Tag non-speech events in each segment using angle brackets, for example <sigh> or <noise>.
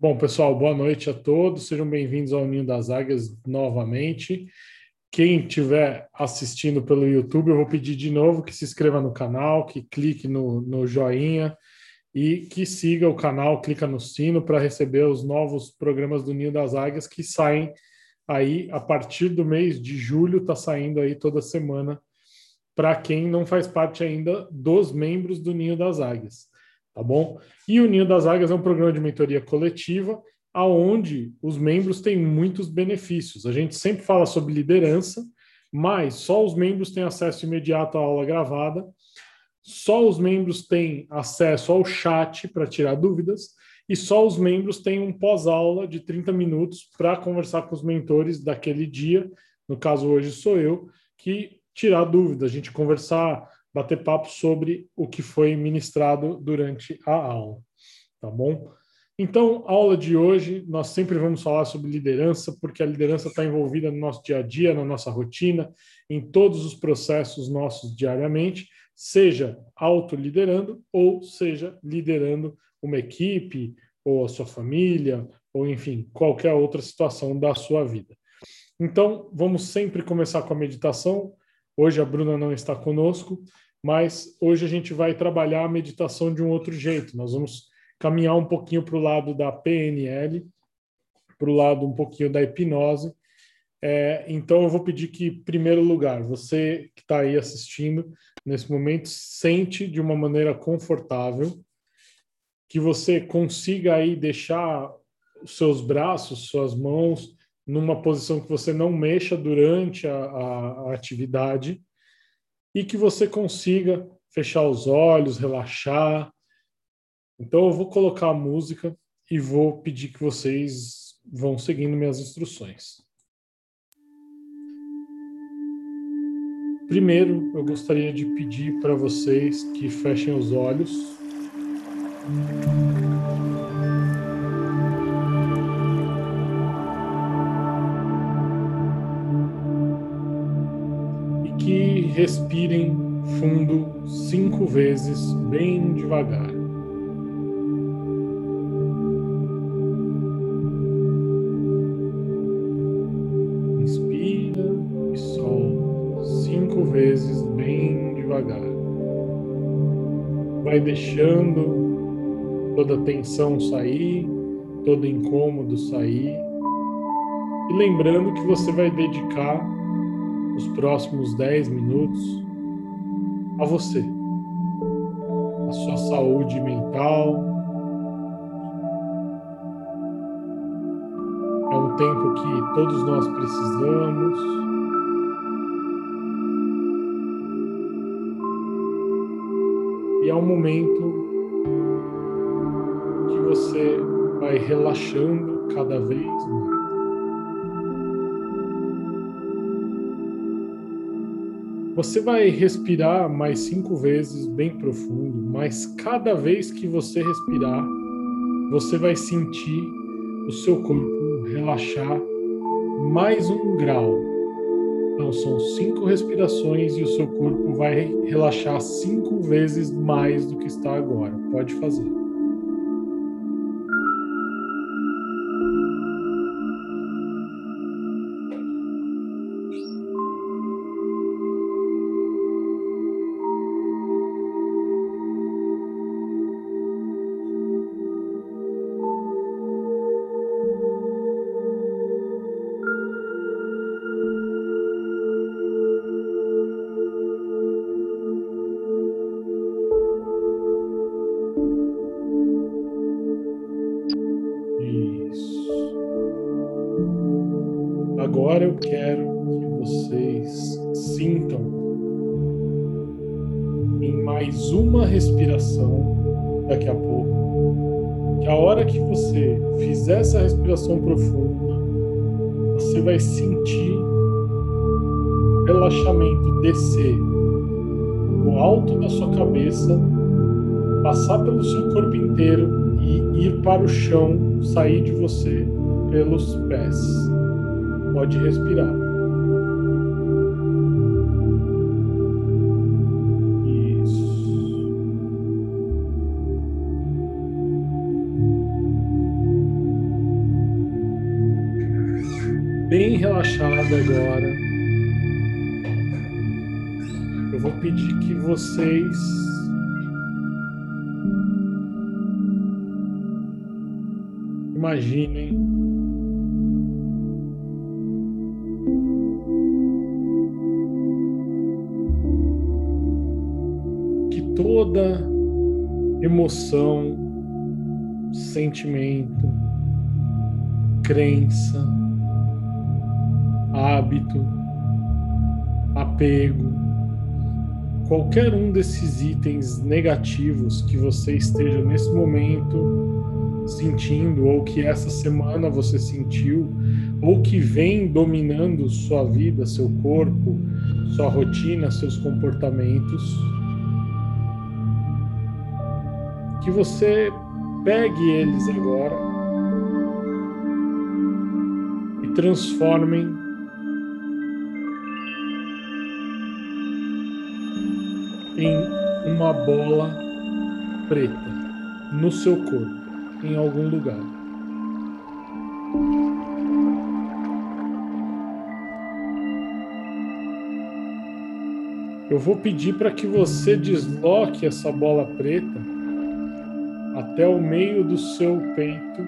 Bom, pessoal, boa noite a todos. Sejam bem-vindos ao Ninho das Águias novamente. Quem estiver assistindo pelo YouTube, eu vou pedir de novo que se inscreva no canal, que clique no, no joinha e que siga o canal, clica no sino para receber os novos programas do Ninho das Águias que saem aí a partir do mês de julho, está saindo aí toda semana para quem não faz parte ainda dos membros do Ninho das Águias, tá bom? E o Ninho das Águias é um programa de mentoria coletiva aonde os membros têm muitos benefícios. A gente sempre fala sobre liderança, mas só os membros têm acesso imediato à aula gravada, só os membros têm acesso ao chat para tirar dúvidas e só os membros têm um pós-aula de 30 minutos para conversar com os mentores daquele dia, no caso hoje sou eu, que tirar dúvidas, a gente conversar, bater papo sobre o que foi ministrado durante a aula, tá bom? Então, aula de hoje, nós sempre vamos falar sobre liderança, porque a liderança está envolvida no nosso dia a dia, na nossa rotina, em todos os processos nossos diariamente, seja autoliderando ou seja liderando uma equipe, ou a sua família, ou enfim, qualquer outra situação da sua vida. Então, vamos sempre começar com a meditação. Hoje a Bruna não está conosco, mas hoje a gente vai trabalhar a meditação de um outro jeito. Nós vamos caminhar um pouquinho para o lado da PNL, para o lado um pouquinho da hipnose. É, então, eu vou pedir que, em primeiro lugar, você que está aí assistindo, nesse momento, sente de uma maneira confortável, que você consiga aí deixar os seus braços, suas mãos, numa posição que você não mexa durante a, a, a atividade e que você consiga fechar os olhos, relaxar, então eu vou colocar a música e vou pedir que vocês vão seguindo minhas instruções. Primeiro, eu gostaria de pedir para vocês que fechem os olhos. Respirem fundo cinco vezes, bem devagar. vai deixando toda a tensão sair, todo incômodo sair. E lembrando que você vai dedicar os próximos 10 minutos a você, a sua saúde mental. É um tempo que todos nós precisamos. E é um momento que você vai relaxando cada vez mais. Você vai respirar mais cinco vezes bem profundo, mas cada vez que você respirar, você vai sentir o seu corpo relaxar mais um grau então, são cinco respirações e o seu corpo vai relaxar cinco vezes mais do que está agora. Pode fazer. Mais uma respiração daqui a pouco, que a hora que você fizer essa respiração profunda, você vai sentir relaxamento descer no alto da sua cabeça, passar pelo seu corpo inteiro e ir para o chão, sair de você pelos pés pode respirar. Vocês. Imaginem. Que toda emoção, sentimento, crença, hábito, apego, qualquer um desses itens negativos que você esteja nesse momento sentindo, ou que essa semana você sentiu, ou que vem dominando sua vida, seu corpo, sua rotina, seus comportamentos, que você pegue eles agora e transformem em uma bola preta no seu corpo, em algum lugar. Eu vou pedir para que você desloque essa bola preta até o meio do seu peito.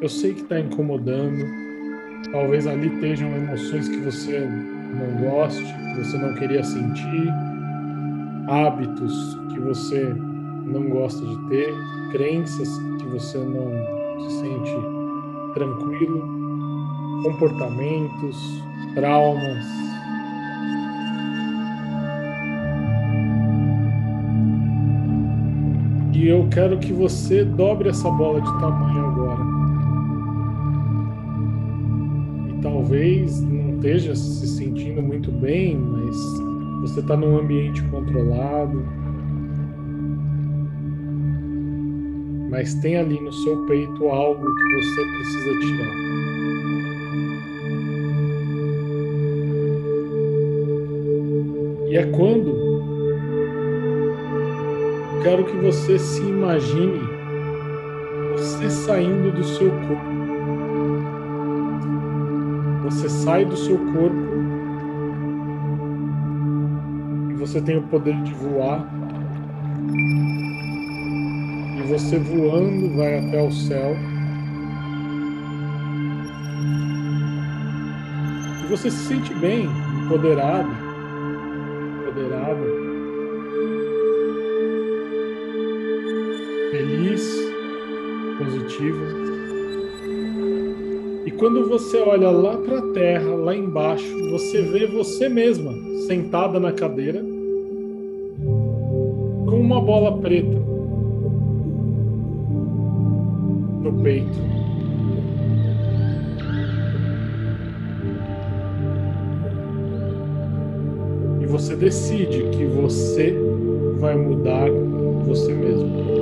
Eu sei que está incomodando. Talvez ali estejam emoções que você não goste, que você não queria sentir, hábitos que você não gosta de ter, crenças que você não se sente tranquilo, comportamentos, traumas. E eu quero que você dobre essa bola de tamanho talvez esteja se sentindo muito bem, mas você está num ambiente controlado. Mas tem ali no seu peito algo que você precisa tirar. E é quando quero que você se imagine você saindo do seu corpo você sai do seu corpo e você tem o poder de voar. E você voando vai até o céu. E você se sente bem, empoderado, empoderada, feliz, positiva quando você olha lá para a terra, lá embaixo, você vê você mesma sentada na cadeira com uma bola preta no peito. E você decide que você vai mudar você mesmo.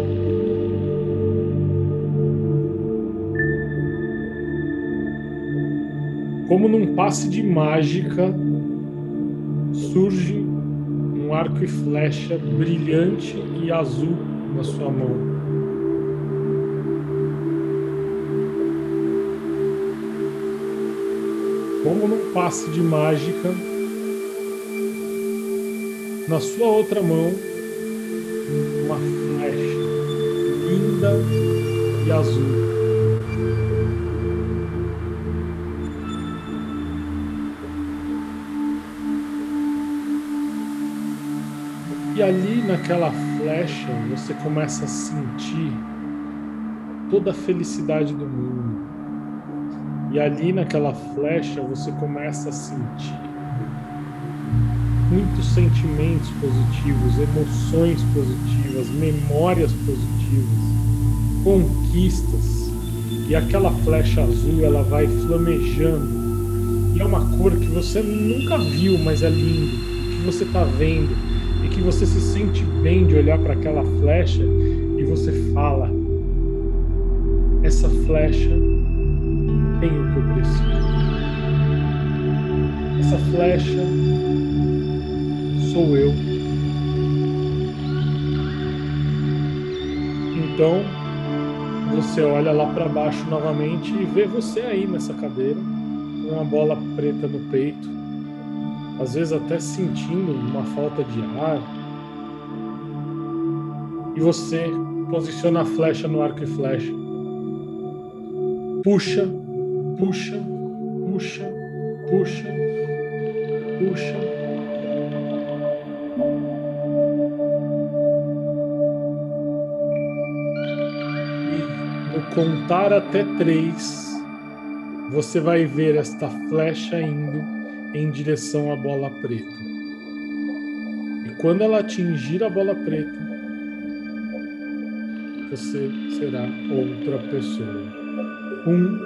Como num passe de mágica, surge um arco e flecha brilhante e azul na sua mão. Como num passe de mágica, na sua outra mão, uma flecha linda e azul. E ali naquela flecha você começa a sentir toda a felicidade do mundo. E ali naquela flecha você começa a sentir muitos sentimentos positivos, emoções positivas, memórias positivas, conquistas. E aquela flecha azul ela vai flamejando. E é uma cor que você nunca viu, mas é lindo. Que você está vendo que você se sente bem de olhar para aquela flecha e você fala: essa flecha tem o que eu preciso. Essa flecha sou eu. Então, você olha lá para baixo novamente e vê você aí nessa cadeira, com uma bola preta no peito, às vezes até sentindo uma falta de ar. E você posiciona a flecha no arco e flecha. Puxa, puxa, puxa, puxa, puxa. contar até três, você vai ver esta flecha indo em direção à bola preta. E quando ela atingir a bola preta, você será outra pessoa. Um,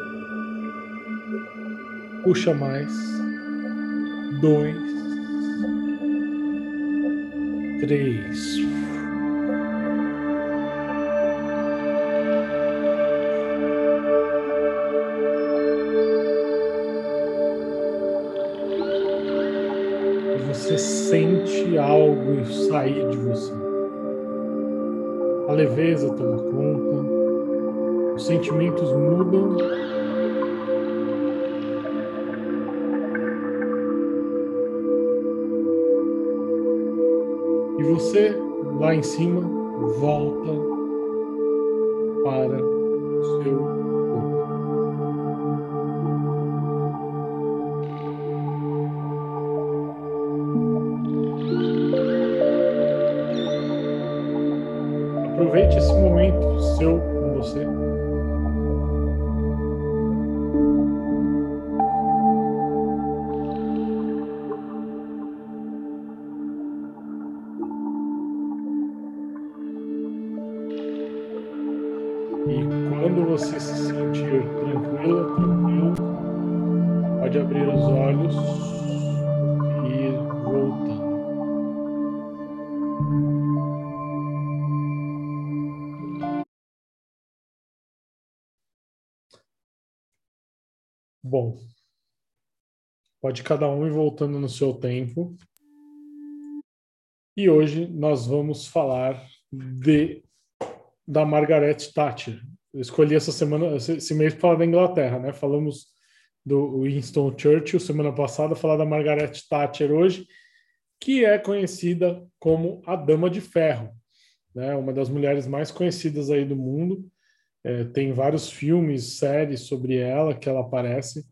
puxa mais. Dois, três. Sente algo sair de você. A leveza toma conta, os sentimentos mudam. E você, lá em cima, volta para o seu Aproveite esse momento seu com você. Pode cada um ir voltando no seu tempo. E hoje nós vamos falar de da Margaret Thatcher. Eu escolhi essa semana, esse mês para falar da Inglaterra, né? Falamos do Winston Churchill semana passada, falar da Margaret Thatcher hoje, que é conhecida como a Dama de Ferro, né? Uma das mulheres mais conhecidas aí do mundo é, tem vários filmes, séries sobre ela que ela aparece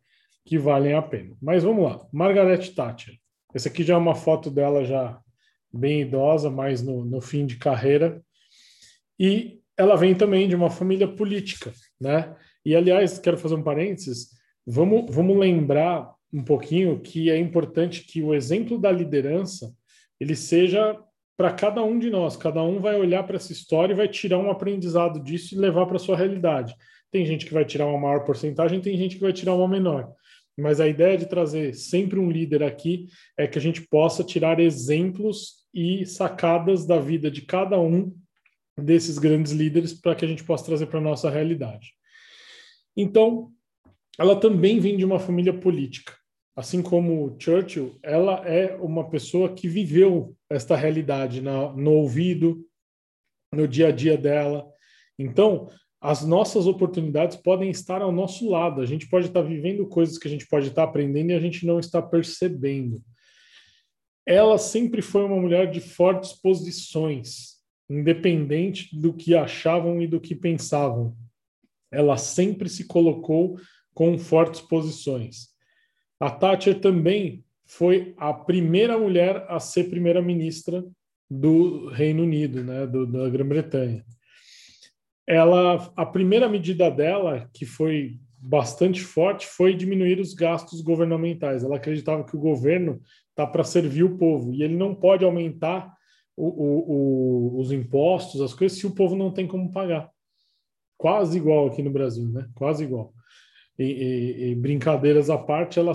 que valem a pena. Mas vamos lá. Margaret Thatcher. Essa aqui já é uma foto dela já bem idosa, mais no, no fim de carreira. E ela vem também de uma família política, né? E aliás, quero fazer um parênteses. Vamos, vamos lembrar um pouquinho que é importante que o exemplo da liderança ele seja para cada um de nós. Cada um vai olhar para essa história e vai tirar um aprendizado disso e levar para sua realidade. Tem gente que vai tirar uma maior porcentagem, tem gente que vai tirar uma menor. Mas a ideia de trazer sempre um líder aqui é que a gente possa tirar exemplos e sacadas da vida de cada um desses grandes líderes para que a gente possa trazer para a nossa realidade. Então, ela também vem de uma família política assim como Churchill, ela é uma pessoa que viveu esta realidade na, no ouvido, no dia a dia dela. Então, as nossas oportunidades podem estar ao nosso lado. A gente pode estar vivendo coisas que a gente pode estar aprendendo e a gente não está percebendo. Ela sempre foi uma mulher de fortes posições, independente do que achavam e do que pensavam. Ela sempre se colocou com fortes posições. A Thatcher também foi a primeira mulher a ser primeira-ministra do Reino Unido, né, do, da Grã-Bretanha. Ela, a primeira medida dela, que foi bastante forte, foi diminuir os gastos governamentais. Ela acreditava que o governo está para servir o povo e ele não pode aumentar o, o, o, os impostos, as coisas, se o povo não tem como pagar. Quase igual aqui no Brasil, né? Quase igual e, e, e brincadeiras à parte, ela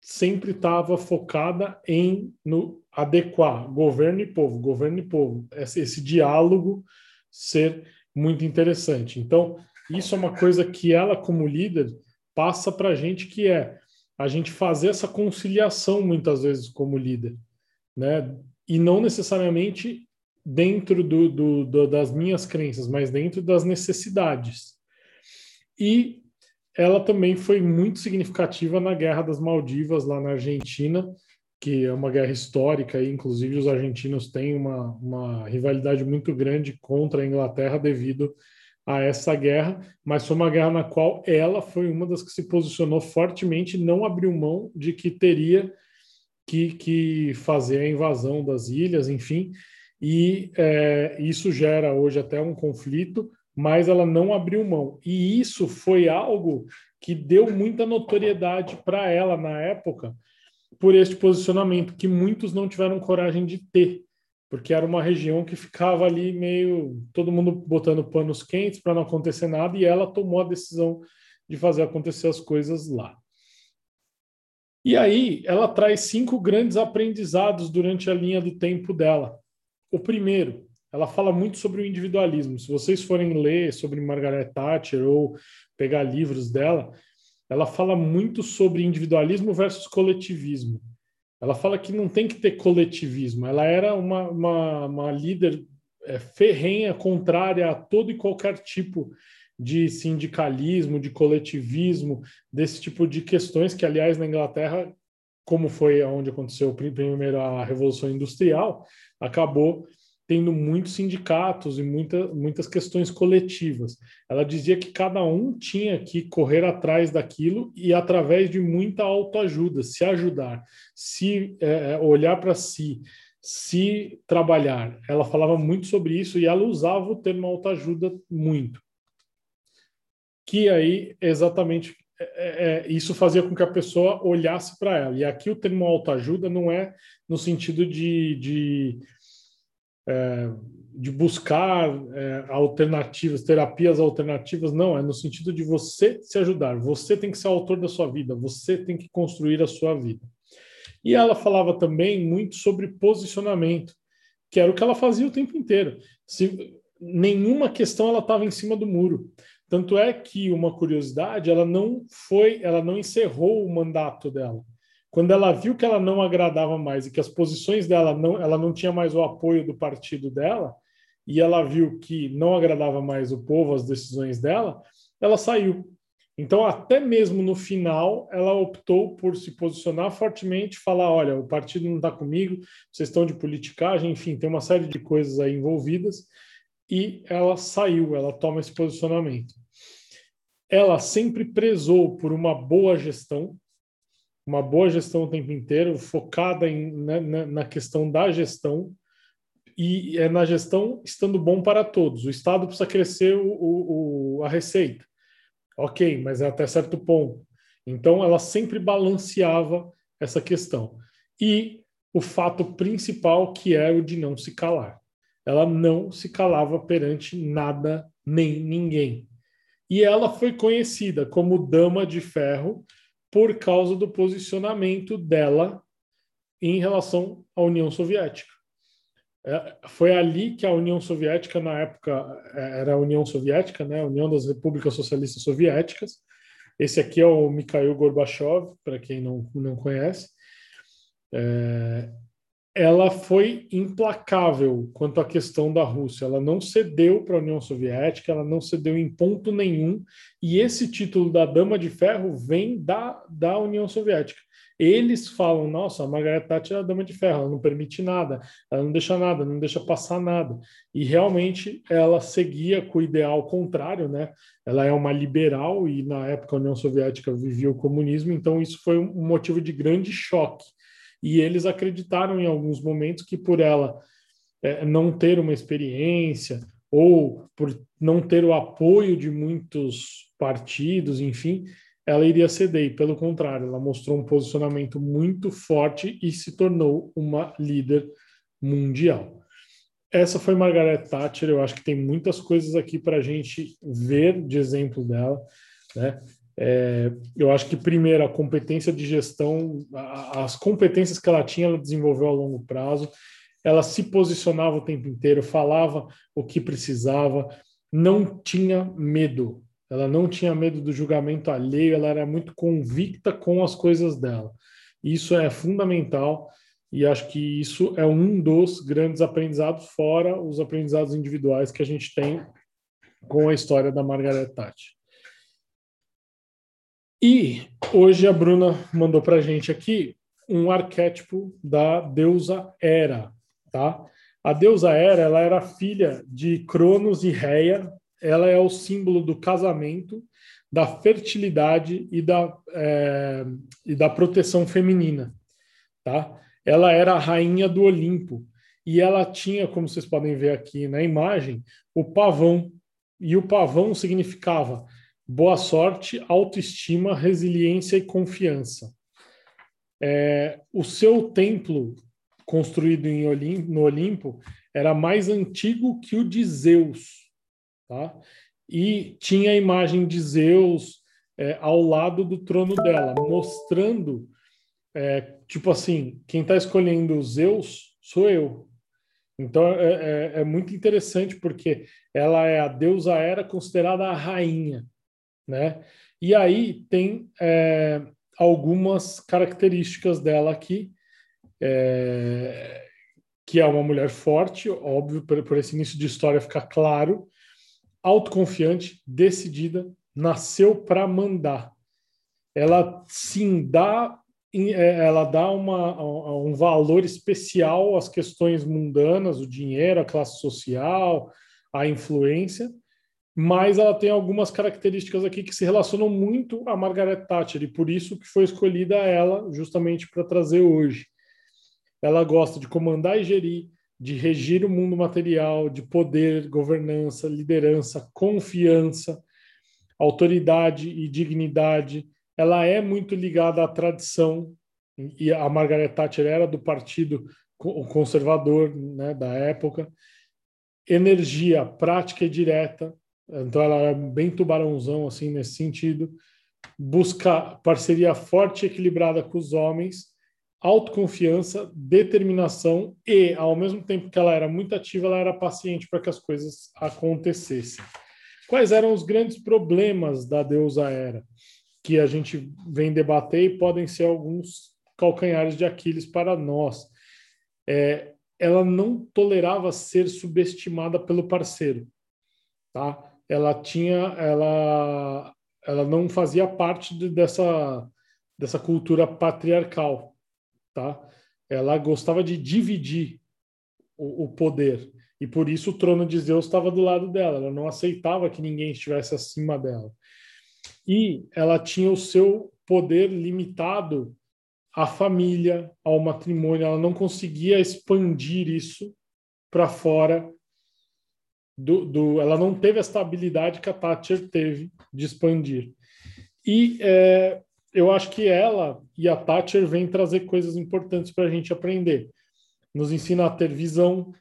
sempre estava focada em no adequar governo e povo, governo e povo, esse, esse diálogo ser muito interessante. Então, isso é uma coisa que ela, como líder, passa para a gente, que é a gente fazer essa conciliação muitas vezes como líder, né? E não necessariamente dentro do, do, do, das minhas crenças, mas dentro das necessidades. E ela também foi muito significativa na Guerra das Maldivas, lá na Argentina, que é uma guerra histórica, e inclusive os argentinos têm uma, uma rivalidade muito grande contra a Inglaterra devido a essa guerra, mas foi uma guerra na qual ela foi uma das que se posicionou fortemente, não abriu mão de que teria que, que fazer a invasão das ilhas, enfim, e é, isso gera hoje até um conflito, mas ela não abriu mão. E isso foi algo que deu muita notoriedade para ela na época, por este posicionamento que muitos não tiveram coragem de ter, porque era uma região que ficava ali meio todo mundo botando panos quentes para não acontecer nada, e ela tomou a decisão de fazer acontecer as coisas lá. E aí ela traz cinco grandes aprendizados durante a linha do tempo dela. O primeiro, ela fala muito sobre o individualismo. Se vocês forem ler sobre Margaret Thatcher ou pegar livros dela, ela fala muito sobre individualismo versus coletivismo. Ela fala que não tem que ter coletivismo. Ela era uma, uma, uma líder é, ferrenha, contrária a todo e qualquer tipo de sindicalismo, de coletivismo, desse tipo de questões que, aliás, na Inglaterra, como foi onde aconteceu a Revolução Industrial, acabou tendo muitos sindicatos e muita, muitas questões coletivas. Ela dizia que cada um tinha que correr atrás daquilo e, através de muita autoajuda, se ajudar, se é, é olhar para si, se trabalhar. Ela falava muito sobre isso e ela usava o termo autoajuda muito. Que aí, exatamente, é, é, é isso fazia com que a pessoa olhasse para ela. E aqui o termo autoajuda não é no sentido de, de é, de buscar é, alternativas, terapias alternativas, não, é no sentido de você se ajudar, você tem que ser o autor da sua vida, você tem que construir a sua vida. E ela falava também muito sobre posicionamento, que era o que ela fazia o tempo inteiro. Se nenhuma questão ela estava em cima do muro. Tanto é que uma curiosidade, ela não foi, ela não encerrou o mandato dela. Quando ela viu que ela não agradava mais e que as posições dela não, ela não tinha mais o apoio do partido dela, e ela viu que não agradava mais o povo, as decisões dela, ela saiu. Então, até mesmo no final, ela optou por se posicionar fortemente, falar: olha, o partido não está comigo, vocês estão de politicagem, enfim, tem uma série de coisas aí envolvidas, e ela saiu, ela toma esse posicionamento. Ela sempre prezou por uma boa gestão, uma boa gestão o tempo inteiro, focada em, na, né, na, questão da gestão, e é na gestão estando bom para todos. O Estado precisa crescer o, o, a receita. Ok, mas é até certo ponto. Então, ela sempre balanceava essa questão. E o fato principal, que é o de não se calar. Ela não se calava perante nada nem ninguém. E ela foi conhecida como Dama de Ferro por causa do posicionamento dela em relação à União Soviética. É, foi ali que a União Soviética, na época, é, era a União Soviética, né, a União das Repúblicas Socialistas Soviéticas. Esse aqui é o Mikhail Gorbachev, para quem não, não conhece. É, ela foi implacável quanto à questão da Rússia. Ela não cedeu para a União Soviética, ela não cedeu em ponto nenhum. E esse título da Dama de Ferro vem da, da União Soviética. Eles falam: nossa, a Margaret Thatcher é a Dama de Ferro, ela não permite nada, ela não deixa nada, não deixa passar nada. E realmente ela seguia com o ideal contrário, né? Ela é uma liberal e na época a União Soviética vivia o comunismo, então isso foi um motivo de grande choque e eles acreditaram em alguns momentos que por ela é, não ter uma experiência ou por não ter o apoio de muitos partidos, enfim, ela iria ceder. E, pelo contrário, ela mostrou um posicionamento muito forte e se tornou uma líder mundial. Essa foi Margaret Thatcher. Eu acho que tem muitas coisas aqui para a gente ver de exemplo dela. Né? É, eu acho que, primeiro, a competência de gestão, as competências que ela tinha, ela desenvolveu a longo prazo. Ela se posicionava o tempo inteiro, falava o que precisava, não tinha medo. Ela não tinha medo do julgamento alheio, ela era muito convicta com as coisas dela. Isso é fundamental e acho que isso é um dos grandes aprendizados, fora os aprendizados individuais que a gente tem com a história da Margaret Thatcher. E hoje a Bruna mandou para a gente aqui um arquétipo da deusa Hera, tá? A deusa Hera, ela era filha de Cronos e Reia, ela é o símbolo do casamento, da fertilidade e da, é, e da proteção feminina, tá? Ela era a rainha do Olimpo e ela tinha, como vocês podem ver aqui na imagem, o pavão. E o pavão significava boa sorte, autoestima, resiliência e confiança. É, o seu templo, construído em Olimpo, no Olimpo, era mais antigo que o de Zeus. Tá? E tinha a imagem de Zeus é, ao lado do trono dela, mostrando, é, tipo assim, quem está escolhendo Zeus sou eu. Então é, é, é, muito interessante porque ela é a deusa era considerada a rainha, né? E aí tem é, algumas características dela aqui, é, que é uma mulher forte, óbvio, por, por esse início de história ficar claro, autoconfiante, decidida, nasceu para mandar. Ela sim dá é, ela dá uma, um valor especial às questões mundanas, o dinheiro, a classe social, a influência, mas ela tem algumas características aqui que se relacionam muito a Margaret Thatcher e por isso que foi escolhida ela justamente para trazer hoje. Ela gosta de comandar e gerir, de regir o mundo material, de poder, governança, liderança, confiança, autoridade e dignidade. Ela é muito ligada à tradição e a Margaret Thatcher era do partido conservador né, da época. Energia prática e direta, então ela é bem tubarãozão assim nesse sentido. Busca parceria forte e equilibrada com os homens, autoconfiança, determinação e, ao mesmo tempo que ela era muito ativa, ela era paciente para que as coisas acontecessem. Quais eram os grandes problemas da deusa Hera? Que a gente vem debater e podem ser alguns calcanhares de Aquiles para nós. É, ela não tolerava ser subestimada pelo parceiro, tá? Ela tinha, ela, ela não fazia parte de, dessa, dessa cultura patriarcal, tá? Ela gostava de dividir o, o poder e por isso o trono de Zeus estava do lado dela. Ela não aceitava que ninguém estivesse acima dela. E ela tinha o seu poder limitado à família, ao matrimônio. Ela não conseguia expandir isso para fora do, do, ela não teve essa habilidade que a Thatcher teve de expandir. E é, eu acho que ela e a Thatcher vêm trazer coisas importantes para a gente aprender. Nos ensina a ter visão,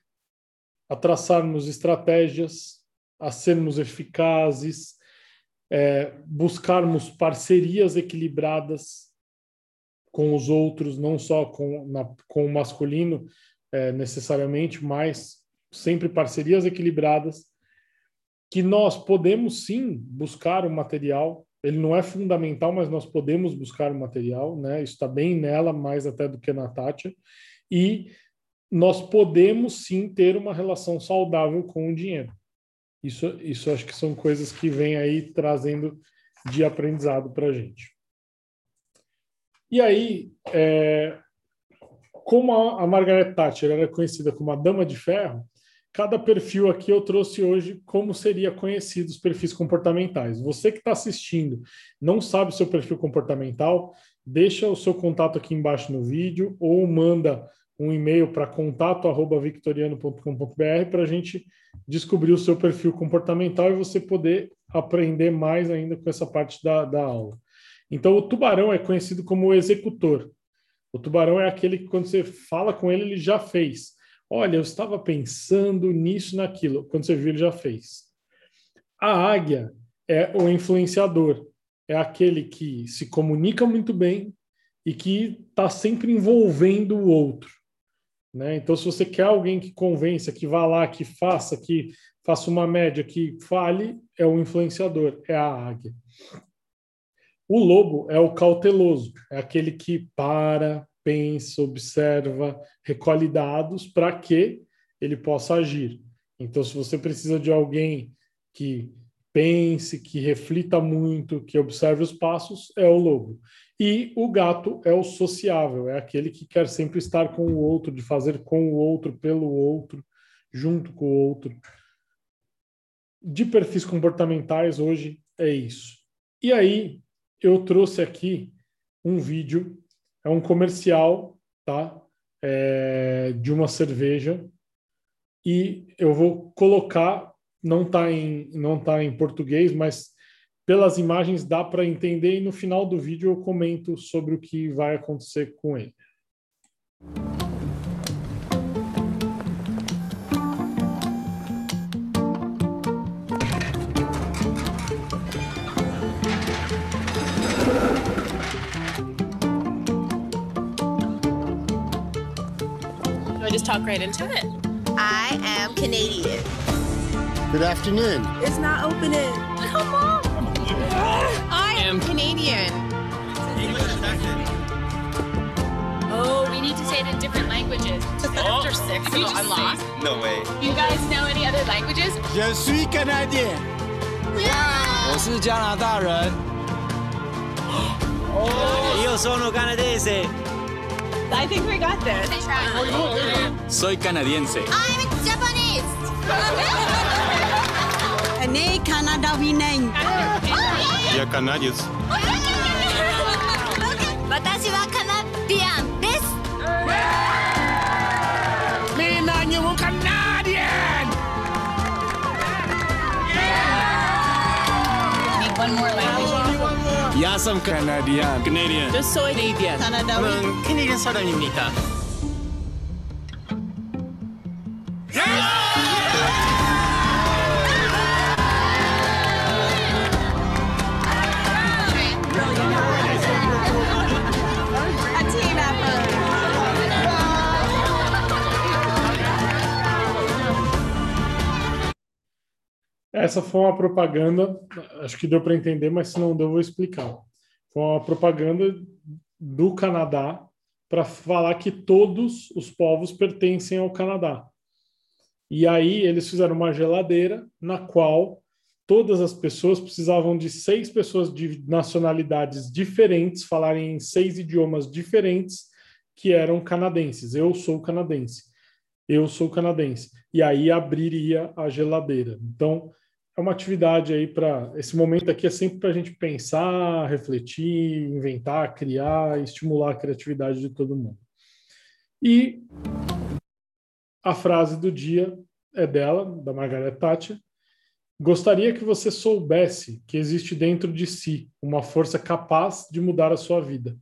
a traçarmos estratégias, a sermos eficazes, é, buscarmos parcerias equilibradas com os outros, não só com, na, com o masculino é, necessariamente, mas sempre parcerias equilibradas, que nós podemos sim buscar o material. Ele não é fundamental, mas nós podemos buscar o material, né? Isso está bem nela, mais até do que na Tátia. E nós podemos sim ter uma relação saudável com o dinheiro. Isso, isso acho que são coisas que vêm aí trazendo de aprendizado para a gente. E aí, é, como a, a Margaret Thatcher era conhecida como a Dama de Ferro, Cada perfil aqui eu trouxe hoje como seria conhecido os perfis comportamentais. Você que está assistindo, não sabe o seu perfil comportamental, deixa o seu contato aqui embaixo no vídeo ou manda um e-mail para contato@victoriano.com.br para a gente descobrir o seu perfil comportamental e você poder aprender mais ainda com essa parte da, da aula. Então, o tubarão é conhecido como o executor. O tubarão é aquele que, quando você fala com ele, ele já fez. Olha, eu estava pensando nisso, naquilo. Quando você viu, ele já fez. A águia é o influenciador, é aquele que se comunica muito bem e que está sempre envolvendo o outro. Né? Então, se você quer alguém que convença, que vá lá, que faça, que faça uma média, que fale, é o influenciador, é a águia. O lobo é o cauteloso, é aquele que para, pensa, observa, recolhe dados para que ele possa agir. Então, se você precisa de alguém que pense, que reflita muito, que observe os passos, é o lobo. E o gato é o sociável, é aquele que quer sempre estar com o outro, de fazer com o outro, pelo outro, junto com o outro. De perfis comportamentais, hoje é isso. E aí, eu trouxe aqui um vídeo, é um comercial, tá? É, de uma cerveja. E eu vou colocar, não está em, não tá em português, mas pelas imagens dá para entender e no final do vídeo eu comento sobre o que vai acontecer com ele. talk right into it. I am Canadian. Good afternoon. It's not opening. Come on. I am Canadian. Oh, we need to say it in different languages. After six, it'll unlock. No way. You guys know any other languages? Je suis canadien. 我是加拿大人。<gasps> Io sono canadese. I think we got this. Soy canadiense. I'm Japanese. <laughs> Canada, we name. You're Canadians. Oh, 나 some Canadian. Canadian. Eu sou Canadian. Canadá. 저는 캐네디언 사람입니다. A team effort. Essa foi uma propaganda, acho que deu para entender, mas se não deu, eu vou explicar. Foi uma propaganda do Canadá para falar que todos os povos pertencem ao Canadá. E aí eles fizeram uma geladeira na qual todas as pessoas precisavam de seis pessoas de nacionalidades diferentes, falarem em seis idiomas diferentes, que eram canadenses. Eu sou canadense. Eu sou canadense. E aí abriria a geladeira. Então, é uma atividade aí para. Esse momento aqui é sempre para a gente pensar, refletir, inventar, criar, estimular a criatividade de todo mundo. E a frase do dia é dela, da Margaret Thatcher. Gostaria que você soubesse que existe dentro de si uma força capaz de mudar a sua vida.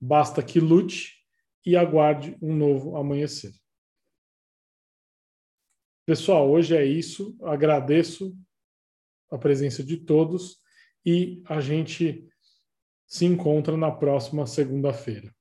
Basta que lute e aguarde um novo amanhecer. Pessoal, hoje é isso. Agradeço a presença de todos e a gente se encontra na próxima segunda-feira.